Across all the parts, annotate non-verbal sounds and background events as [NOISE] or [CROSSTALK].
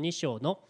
2章の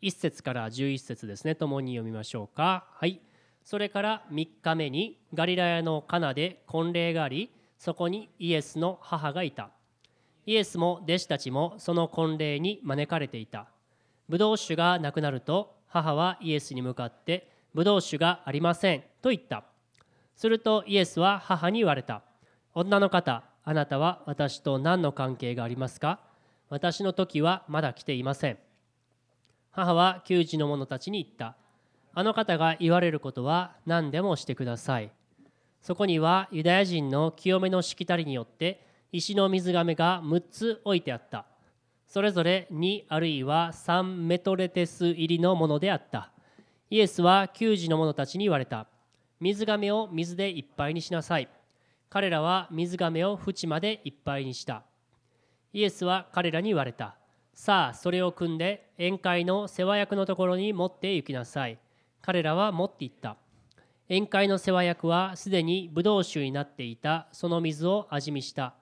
1節から11節ですね。共に読みましょうか。はい。それから3日目にガリラヤのカナで婚礼がありそこにイエスの母がいた。イエスも弟子たちもその婚礼に招かれていた。ブドウ酒がなくなると母はイエスに向かってブドウ酒がありませんと言った。するとイエスは母に言われた。女の方あなたは私と何の関係がありますか？私の時はまだ来ていません。母は給仕の者たちに言った。あの方が言われることは何でもしてください。そこにはユダヤ人の清めのしきたりによって石の水がめが6つ置いてあった。それぞれ2あるいは3メトレテス入りのものであった。イエスは給仕の者たちに言われた。水がめを水でいっぱいにしなさい。彼らは水がめを縁までいっぱいにした。イエスは彼らに言われた。さあそれを組んで宴会の世話役のところに持って行きなさい。彼らは持って行った。宴会の世話役はすでにブドウ酒になっていた。その水を味見した。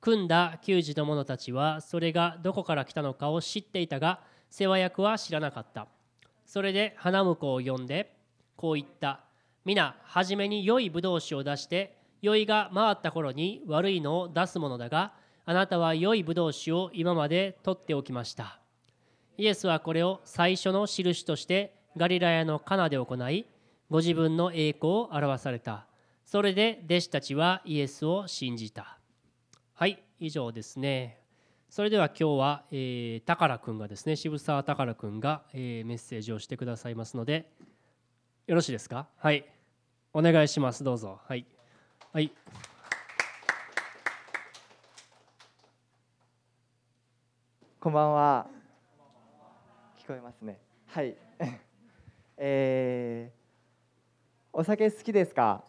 組んだ給仕の者たちはそれがどこから来たのかを知っていたが世話役は知らなかった。それで花婿を呼んでこう言った。皆初めに良いブドウ酒を出して酔いが回った頃に悪いのを出すものだがあなたは良いブドウ酒を今まで取っておきました。イエスはこれを最初の印としてガリラヤのカナで行いご自分の栄光を表された。それで弟子たちはイエスを信じた。はい以上ですね。それでは今日は、えー、宝くんがですね渋沢宝くんが、えー、メッセージをしてくださいますのでよろしいですか？はい。お願いします。どうぞ。はい。はい。こんばんは。聞こえますね。はい。[LAUGHS] えー、お酒好きですか？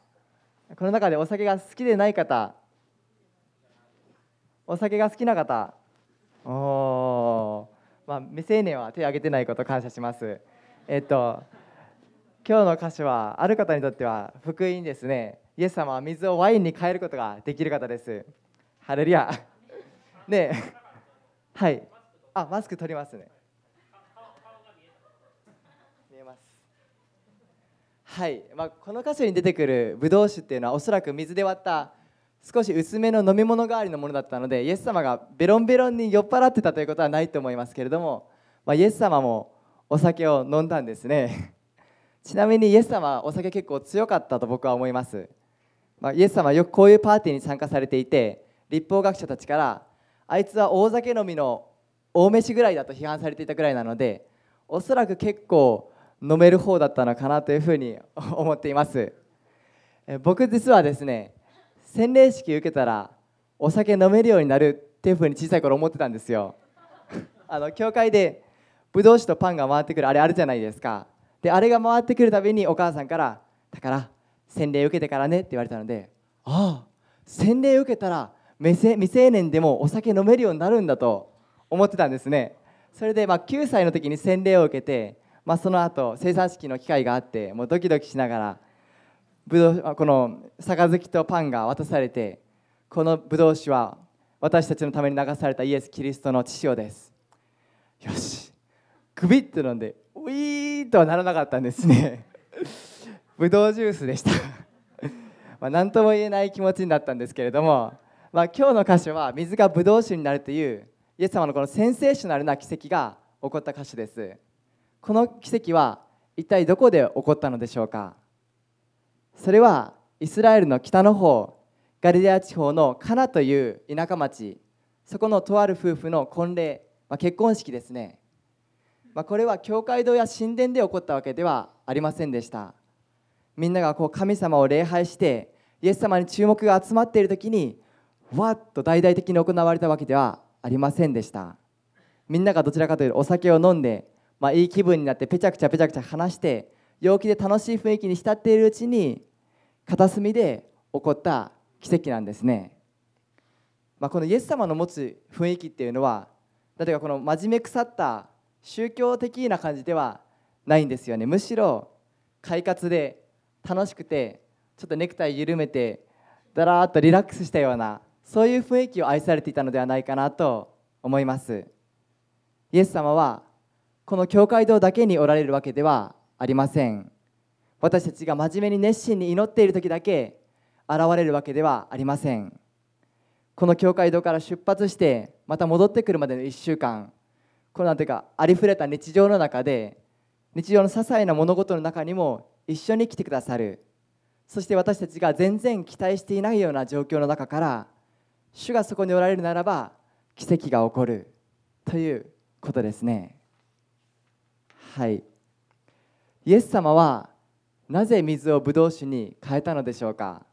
この中でお酒が好きでない方。お酒が好きな方。おお。まあ未成年は手を挙げてないこと感謝します。えっと。今日の歌詞はある方にとっては福音ですね。イエス様は水をワインに変えることができる方です。ハレルヤ。で、はい。あマスク取りますね。見えます。はい、まあ、この箇所に出てくるブドウ酒っていうのはおそらく水で割った少し薄めの飲み物代わりのものだったのでイエス様がベロンベロンに酔っ払ってたということはないと思いますけれども、まあ、イエス様もお酒を飲んだんですね。[LAUGHS] ちなみにイエス様はお酒結構強かったと僕は思います、まあ、イエス様はよくこういうパーティーに参加されていて立法学者たちからあいつは大酒飲みの大飯ぐらいだと批判されていたぐらいなのでおそらく結構飲める方だったのかなというふうに [LAUGHS] 思っています。僕実はですね洗礼式受けたらお酒飲めるようになるっていうふうに小さい頃思ってたんですよ。[LAUGHS] あの教会でぶどう酒とパンが回ってくるあれあるじゃないですか。であれが回ってくるたびにお母さんから「だから洗礼受けてからね」って言われたのでああ洗礼受けたら未成年でもお酒飲めるようになるんだと。思ってたんですね。それでまあ9歳の時に洗礼を受けて、まあ、その後生産式の機会があってもうドキドキしながらぶどうこの杯とパンが渡されてこのぶどう酒は私たちのために流されたイエス・キリストの血潮です。よし。グビッと飲んでウィーとはならなかったんですね。ぶどうジュースでした。まあ何とも言えない気持ちになったんですけれども、まあ、今日の箇所は水がぶどう酒になるというイエス様のこのセンセーショナルな奇跡が起こった歌詞です。この奇跡は一体どこで起こったのでしょうか？それはイスラエルの北の方ガリレア地方のカナという田舎町そこのとある夫婦の婚礼、まあ、結婚式ですね、まあ、これは教会堂や神殿で起こったわけではありませんでした。みんながこう神様を礼拝してイエス様に注目が集まっている時にわっと大々的に行われたわけではありませんでした。みんながどちらかというとお酒を飲んで、まあ、いい気分になってぺちゃくちゃぺちゃくちゃ話して陽気で楽しい雰囲気に浸っているうちに片隅で起こった奇跡なんですね、まあ、このイエス様の持つ雰囲気っていうのは例えばこの真面目腐った宗教的な感じではないんですよね。むしろ快活で楽しくてちょっとネクタイ緩めてだらーっとリラックスしたようなそういう雰囲気を愛されていたのではないかなと思います。イエス様はこの教会堂だけにおられるわけではありません。私たちが真面目に熱心に祈っている時だけ現れるわけではありません。この教会堂から出発してまた戻ってくるまでの1週間。このなんていうかありふれた日常の中で日常の些細な物事の中にも一緒に来てくださる。そして私たちが全然期待していないような状況の中から主がそこにおられるならば奇跡が起こるということですね。はい。イエス様はなぜ水をブドウ酒に変えたのでしょうか？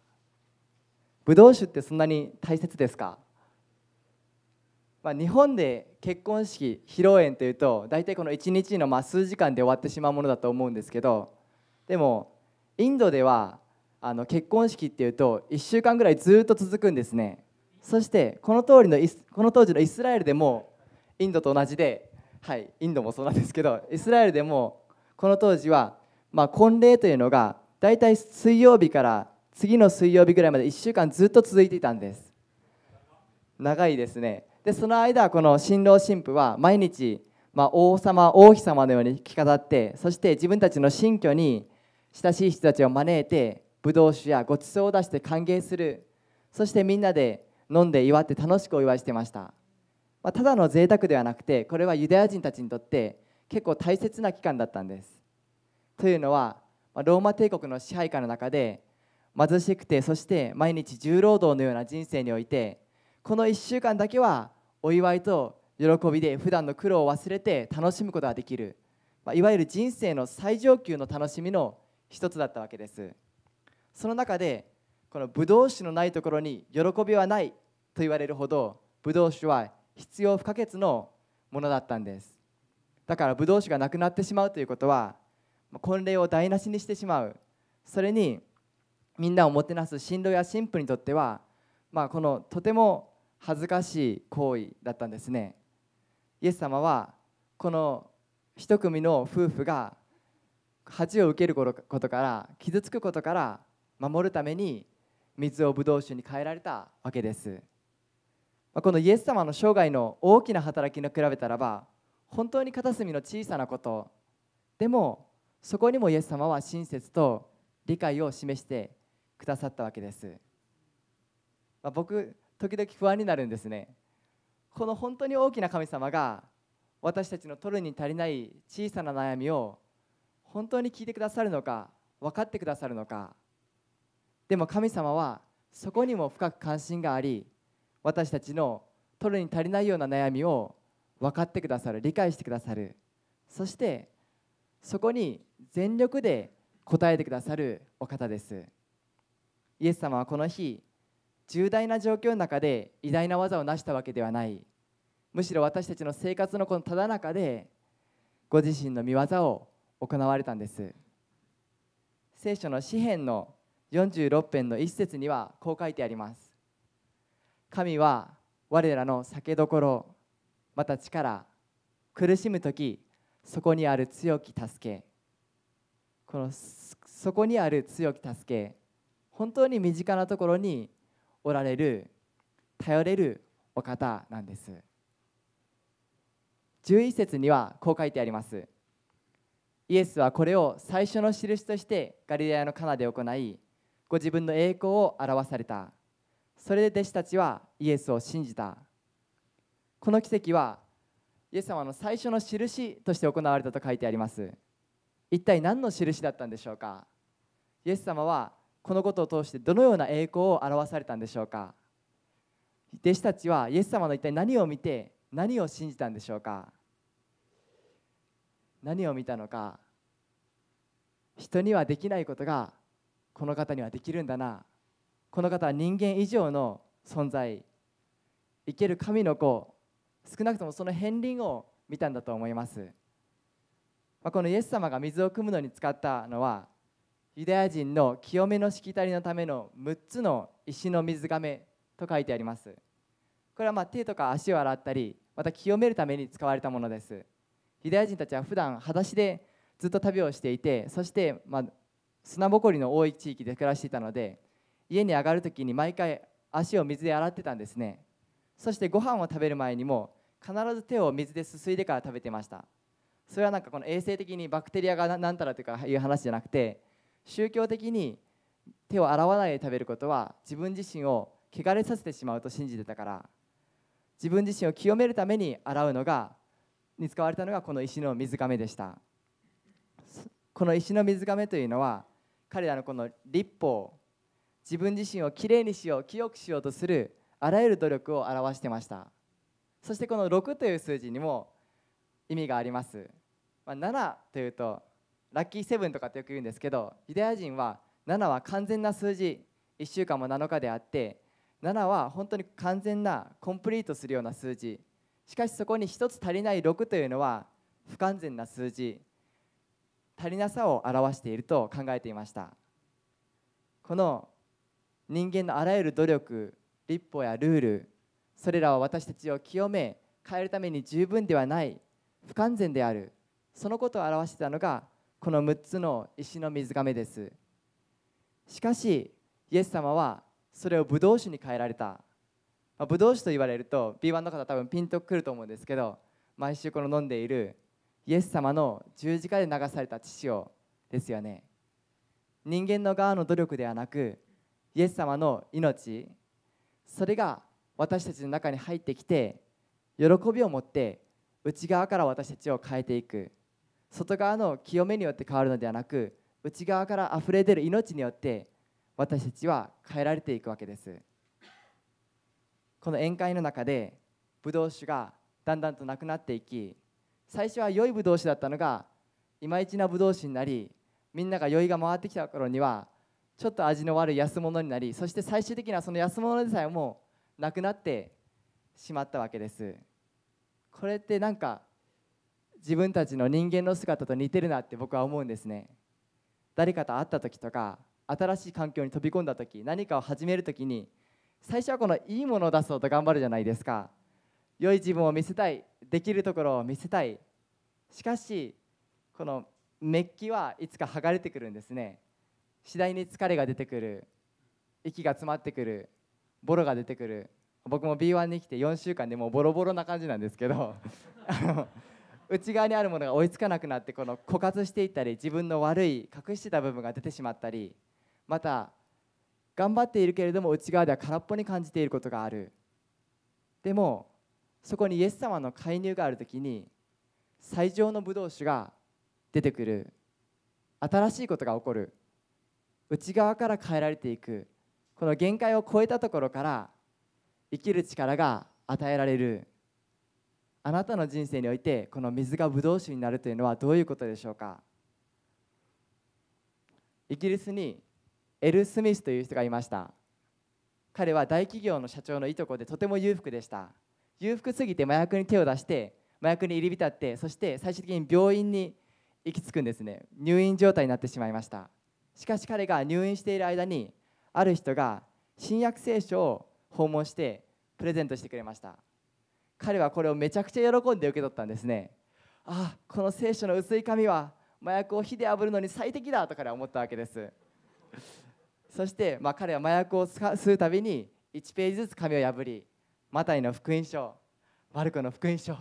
ブドウ酒ってそんなに大切ですか、まあ、日本で結婚式披露宴というと大体この1日のまあ数時間で終わってしまうものだと思うんですけどでもインドではあの結婚式っていうと1週間ぐらいずっと続くんですね。そしてこの通りのこの当時のイスラエルでもインドと同じではいインドもそうなんですけどイスラエルでもこの当時はまあ婚礼というのが大体水曜日から次の水曜日ぐらいまで1週間ずっと続いていたんです。長いですね。でその間この新郎新婦は毎日、まあ、王様王妃様のように着飾ってそして自分たちの新居に親しい人たちを招いてブドウ酒やごちそうを出して歓迎する。そしてみんなで飲んで祝って楽しくお祝いしてました、まあ、ただの贅沢ではなくてこれはユダヤ人たちにとって結構大切な期間だったんです。というのはローマ帝国の支配下の中で貧しくてそして毎日重労働のような人生においてこの1週間だけはお祝いと喜びで普段の苦労を忘れて楽しむことができる、まあ、いわゆる人生の最上級の楽しみの一つだったわけです。その中でこのブドウ酒のないところに喜びはないと言われるほどブドウ酒は必要不可欠のものだったんです。だからブドウ酒がなくなってしまうということは婚礼を台無しにしてしまう。それにみんなをもてなす新郎や新婦にとっては、まあ、このとても恥ずかしい行為だったんですね。イエス様はこの一組の夫婦が恥を受けることから傷つくことから守るために水をブドウ酒に変えられたわけです。このイエス様の生涯の大きな働きに比べたらば本当に片隅の小さなことでもそこにもイエス様は親切と理解を示してくださったわけです、まあ、僕時々不安になるんですね。この本当に大きな神様が私たちの取るに足りない小さな悩みを本当に聞いてくださるのか分かってくださるのか。でも神様はそこにも深く関心があり私たちの取るに足りないような悩みを分かってくださる理解してくださる。そしてそこに全力で答えてくださるお方です。イエス様はこの日重大な状況の中で偉大な技を成したわけではない。むしろ私たちの生活のこのただ中でご自身の見業を行われたんです。聖書の詩篇の46編の一節にはこう書いてあります。神は我らの酒どころまた力苦しむ時そこにある強き助け。このそこにある強き助け本当に身近なところにおられる頼れるお方なんです。11節にはこう書いてあります。イエスはこれを最初の印としてガリラヤのカナで行いご自分の栄光を表された。それで弟子たちはイエスを信じた。この奇跡はイエス様の最初の印として行われたと書いてあります。一体何の印だったんでしょうか？イエス様はこのことを通してどのような栄光を表されたんでしょうか？弟子たちはイエス様の一体何を見て何を信じたんでしょうか？何を見たのか？人にはできないことがこの方にはできるんだな。この方は人間以上の存在生ける神の子少なくともその片鱗を見たんだと思います、まあ、このイエス様が水を汲むのに使ったのはユダヤ人の清めのしきたりのための6つの石の水がめと書いてあります。これはま手とか足を洗ったりまた清めるために使われたものです。ユダヤ人たちは普段裸足でずっと旅をしていてそしてま砂ぼこりの多い地域で暮らしていたので家に上がる時に毎回足を水で洗ってたんですね。そしてご飯を食べる前にも必ず手を水ですすいでから食べてました。それはなんかこの衛生的にバクテリアが何たらというかいう話じゃなくて宗教的に手を洗わないで食べることは自分自身を汚れさせてしまうと信じてたから自分自身を清めるために洗うのがに使われたのがこの石の水亀でした。この石の水亀というのは彼らのこの立法自分自身をきれいにしよう清くしようとするあらゆる努力を表してました。そしてこの6という数字にも意味があります、まあ、7というとラッキーセブンとかってよく言うんですけどユダヤ人は7は完全な数字1週間も7日であって7は本当に完全なコンプリートするような数字。しかしそこに1つ足りない6というのは不完全な数字。足りなさを表していると考えていました。この人間のあらゆる努力立法やルールそれらは私たちを清め変えるために十分ではない不完全である。そのことを表していたのがこの6つの石の水亀です。しかしイエス様はそれをブドウ酒に変えられた、まあ、ブドウ酒と言われると B1 の方多分ピンとくると思うんですけど毎週この飲んでいるイエス様の十字架で流された血をですよね。人間の側の努力ではなくイエス様の命。それが私たちの中に入ってきて喜びを持って内側から私たちを変えていく。外側の清めによって変わるのではなく内側から溢れ出る命によって私たちは変えられていくわけです。この宴会の中でブドウ酒がだんだんとなくなっていき最初は良いブドウ酒だったのがいまいちなブドウ酒になりみんなが酔いが回ってきた頃にはちょっと味の悪い安物になりそして最終的にはその安物でさえもなくなってしまったわけです。これってなんか自分たちの人間の姿と似てるなって僕は思うんですね。誰かと会った時とか新しい環境に飛び込んだ時何かを始める時に最初はこのいいものを出そうと頑張るじゃないですか。良い自分を見せたいできるところを見せたい。しかしこのメッキはいつか剥がれてくるんですね。次第に疲れが出てくる。息が詰まってくる。ボロが出てくる。僕も B1 に来て4週間でもうボロボロな感じなんですけど。内側にあるものが追いつかなくなってこの枯渇していったり自分の悪い隠してた部分が出てしまったりまた頑張っているけれども内側では空っぽに感じていることがある。でもそこにイエス様の介入がある時に最上のブドウ酒が出てくる。新しいことが起こる。内側から変えられていくこの限界を超えたところから生きる力が与えられる。あなたの人生においてこの水がブドウ酒になるというのはどういうことでしょうか？イギリスにエル・スミスという人がいました。彼は大企業の社長のいとこでとても裕福でした。裕福すぎて麻薬に手を出して麻薬に入り浸ってそして最終的に病院に行き着くんですね。入院状態になってしまいました。しかし彼が入院している間にある人が新約聖書を訪問してプレゼントしてくれました。彼はこれをめちゃくちゃ喜んで受け取ったんですね。あこの聖書の薄い紙は麻薬を火で炙るのに最適だと彼は思ったわけです。そして、まあ、彼は麻薬を吸うたびに1ページずつ紙を破りマタイの福音書マルコの福音書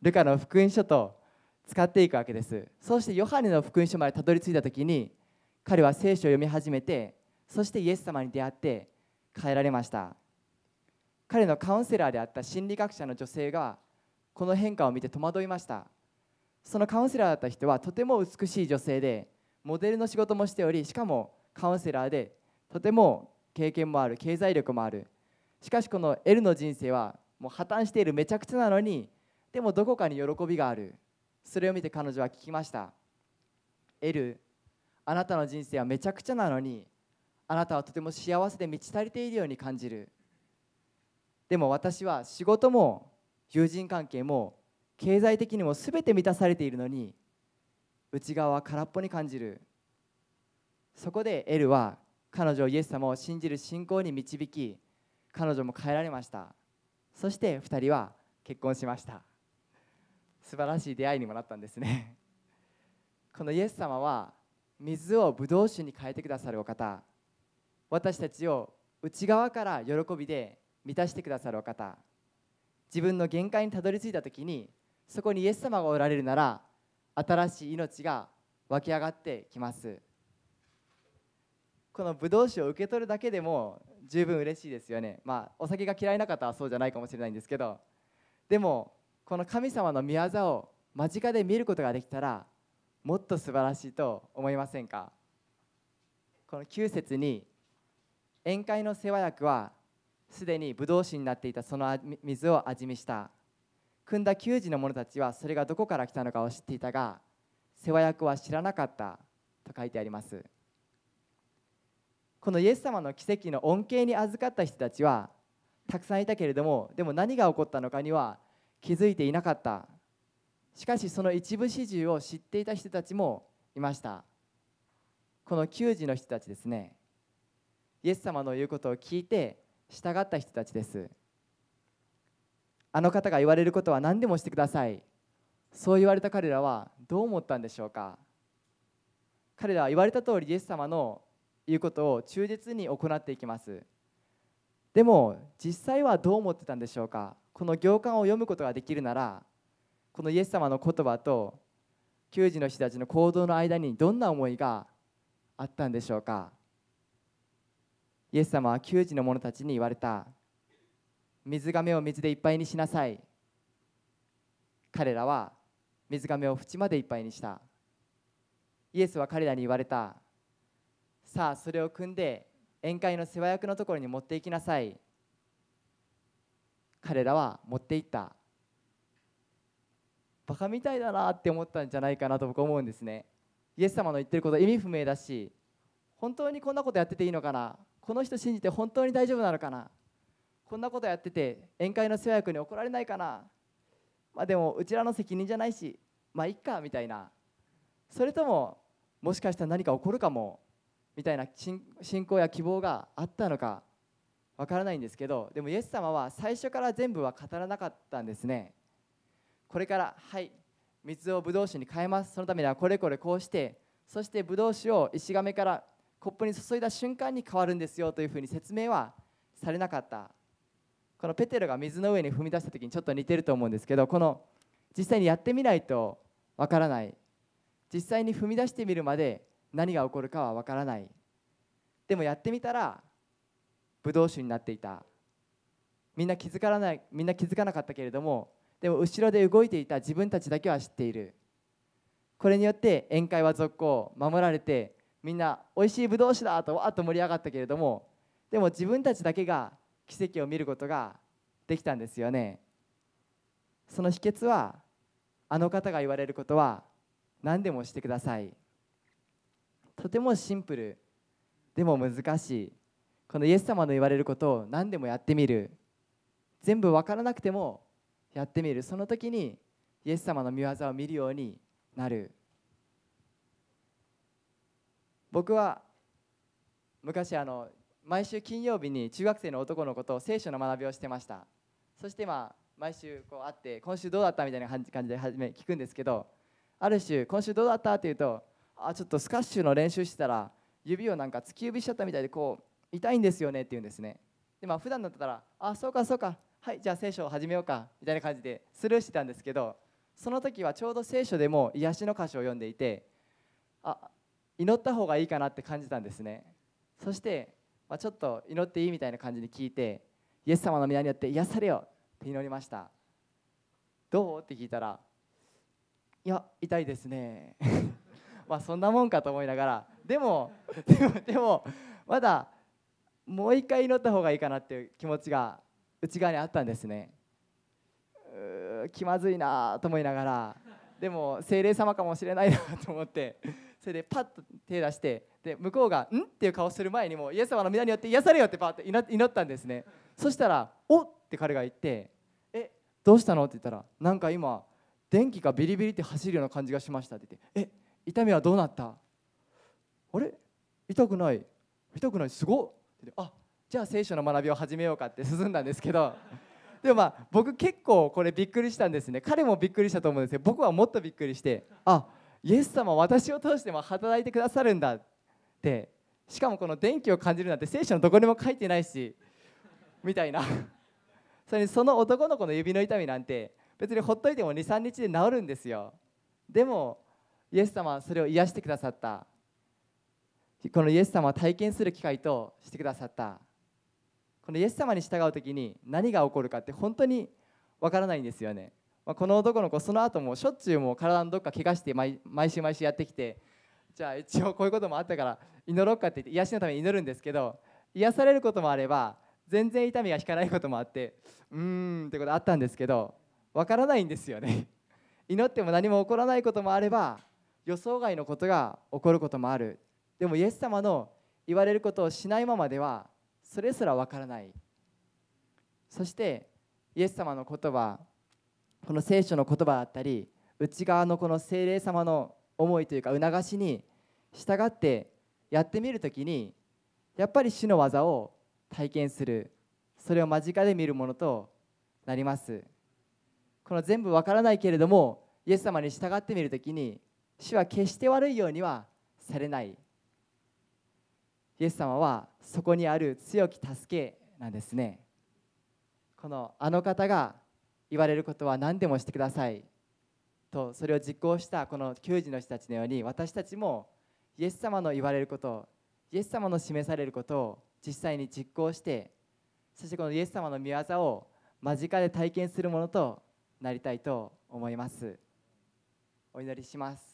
ルカの福音書と使っていくわけです。そしてヨハネの福音書までたどり着いた時に彼は聖書を読み始めてそしてイエス様に出会って変えられました。彼のカウンセラーであった心理学者の女性がこの変化を見て戸惑いました。そのカウンセラーだった人はとても美しい女性でモデルの仕事もしておりしかもカウンセラーでとても経験もある経済力もある。しかしこの L の人生はもう破綻しているめちゃくちゃなのにでもどこかに喜びがある。それを見て彼女は聞きました。L あなたの人生はめちゃくちゃなのにあなたはとても幸せで満ち足りているように感じる。でも私は仕事も友人関係も経済的にも全て満たされているのに内側は空っぽに感じる。そこでエルは彼女をイエス様を信じる信仰に導き彼女も変えられました。そして2人は結婚しました。素晴らしい出会いにもなったんですね。このイエス様は水をブドウ酒に変えてくださるお方。私たちを内側から喜びで満たしてくださるお方。自分の限界にたどり着いた時にそこにイエス様がおられるなら新しい命が湧き上がってきます。このブドウ酒を受け取るだけでも十分嬉しいですよね。まあお酒が嫌いな方はそうじゃないかもしれないんですけど。でもこの神様の御業を間近で見ることができたらもっと素晴らしいと思いませんか？この9節に宴会の世話役はすでにブドウ酒になっていたその水を味見した。組んだ給仕の者たちはそれがどこから来たのかを知っていたが世話役は知らなかったと書いてあります。このイエス様の奇跡の恩恵に預かった人たちはたくさんいたけれどもでも何が起こったのかには気づいていなかった。しかしその一部始終を知っていた人たちもいました。この給仕の人たちですね。イエス様の言うことを聞いて従った人たちです。あの方が言われることは何でもしてください。そう言われた彼らはどう思ったんでしょうか。彼らは言われた通りイエス様のいうことを忠実に行っていきます。でも実際はどう思ってたんでしょうか。この行間を読むことができるならこのイエス様の言葉と給仕の人たちの行動の間にどんな思いがあったんでしょうか。イエス様は給仕の者たちに言われた。水がめを水でいっぱいにしなさい。彼らは水がめを縁までいっぱいにした。イエスは彼らに言われた。さあそれを汲んで宴会の世話役のところに持って行きなさい。彼らは持って行った。バカみたいだなって思ったんじゃないかなと僕は思うんですね。イエス様の言ってること意味不明だし本当にこんなことやってていいのかな？この人信じて本当に大丈夫なのかな？こんなことやってて宴会の世話役に怒られないかな？まあでもうちらの責任じゃないしまあいっかみたいな。それとももしかしたら何か起こるかも？みたいな信仰や希望があったのか？わからないんですけどでもイエス様は最初から全部は語らなかったんですね。これからはい水をブドウ酒に変えます。そのためにはこれこれこうしてそしてブドウ酒を石亀からコップに注いだ瞬間に変わるんですよというふうに説明はされなかった。このペテロが水の上に踏み出した時にちょっと似てると思うんですけどこの実際にやってみないとわからない。実際に踏み出してみるまで何が起こるかはわからない。でもやってみたらブドウ酒になっていた。みんな気づかないみんな気づかなかったけれどもでも後ろで動いていた自分たちだけは知っている。これによって宴会は続行守られてみんなおいしいブドウ酒だとわっと盛り上がったけれどもでも自分たちだけが奇跡を見ることができたんですよね。その秘訣はあの方が言われることは何でもしてください。とてもシンプルでも難しい。このイエス様の言われることを何でもやってみる。全部分からなくてもやってみる。その時にイエス様の御業を見るようになる。僕は昔あの毎週金曜日に中学生の男の子と聖書の学びをしてました。そしてまあ毎週こう会って今週どうだったみたいな感じで初め聞くんですけどある種今週どうだったって言うとあちょっとスカッシュの練習してたら指をなんか突き指しちゃったみたいでこう痛いんですよねって言うんですね。でまあ普段だったらあそうかそうかはいじゃあ聖書を始めようかみたいな感じでスルーしてたんですけどその時はちょうど聖書でも癒しの箇所を読んでいてあ祈った方がいいかなって感じたんですね。そして、まあ、ちょっと祈っていいみたいな感じに聞いてイエス様の皆によって癒されよって祈りました。どう？って聞いたらいや痛いですね。[LAUGHS] まあそんなもんかと思いながらでもでもでもまだもう一回祈った方がいいかなっていう気持ちが内側にあったんですね気まずいなと思いながらでも精霊様かもしれないなと思ってそれでパッと手出してで向こうが「ん?」っていう顔する前にもイエス様の皆によって癒されよってパッと祈ったんですねそしたら「おっ!」って彼が言って「えどうしたの?」って言ったら「なんか今電気がビリビリって走るような感じがしました」って言って「え痛みはどうなった？あれ？痛くない痛くないすごっって言ってあじゃあ聖書の学びを始めようかって進んだんですけど [LAUGHS] でもまあ僕結構これびっくりしたんですね。彼もびっくりしたと思うんですけど僕はもっとびっくりしてあイエス様私を通しても働いてくださるんだって。しかもこの電気を感じるなんて聖書のどこにも書いてないしみたいな。[LAUGHS] それにその男の子の指の痛みなんて別にほっといても23日で治るんですよ。でもイエス様はそれを癒してくださった。このイエス様を体験する機会としてくださった。このイエス様に従う時に何が起こるかって本当にわからないんですよね、まあ、この男の子その後もしょっちゅうもう体のどっか怪我して毎週毎週やってきてじゃあ一応こういうこともあったから祈ろうかって言って癒しのために祈るんですけど癒されることもあれば全然痛みが引かないこともあってうーんってことあったんですけどわからないんですよね。祈っても何も起こらないこともあれば予想外のことが起こることもある。でもイエス様の言われることをしないままではそれすらわからない。そしてイエス様の言葉この聖書の言葉だったり内側のこの精霊様の思いというか促しに従ってやってみるときにやっぱり主の技を体験する。それを間近で見るものとなります。この全部わからないけれどもイエス様に従ってみるときに主は決して悪いようにはされない。イエス様はそこにある強き助けなんですね。このあの方が言われることは何でもしてください。とそれを実行したこの給仕の人たちのように私たちもイエス様の言われることイエス様の示されることを実際に実行してそしてこのイエス様の御業を間近で体験するものとなりたいと思います。お祈りします。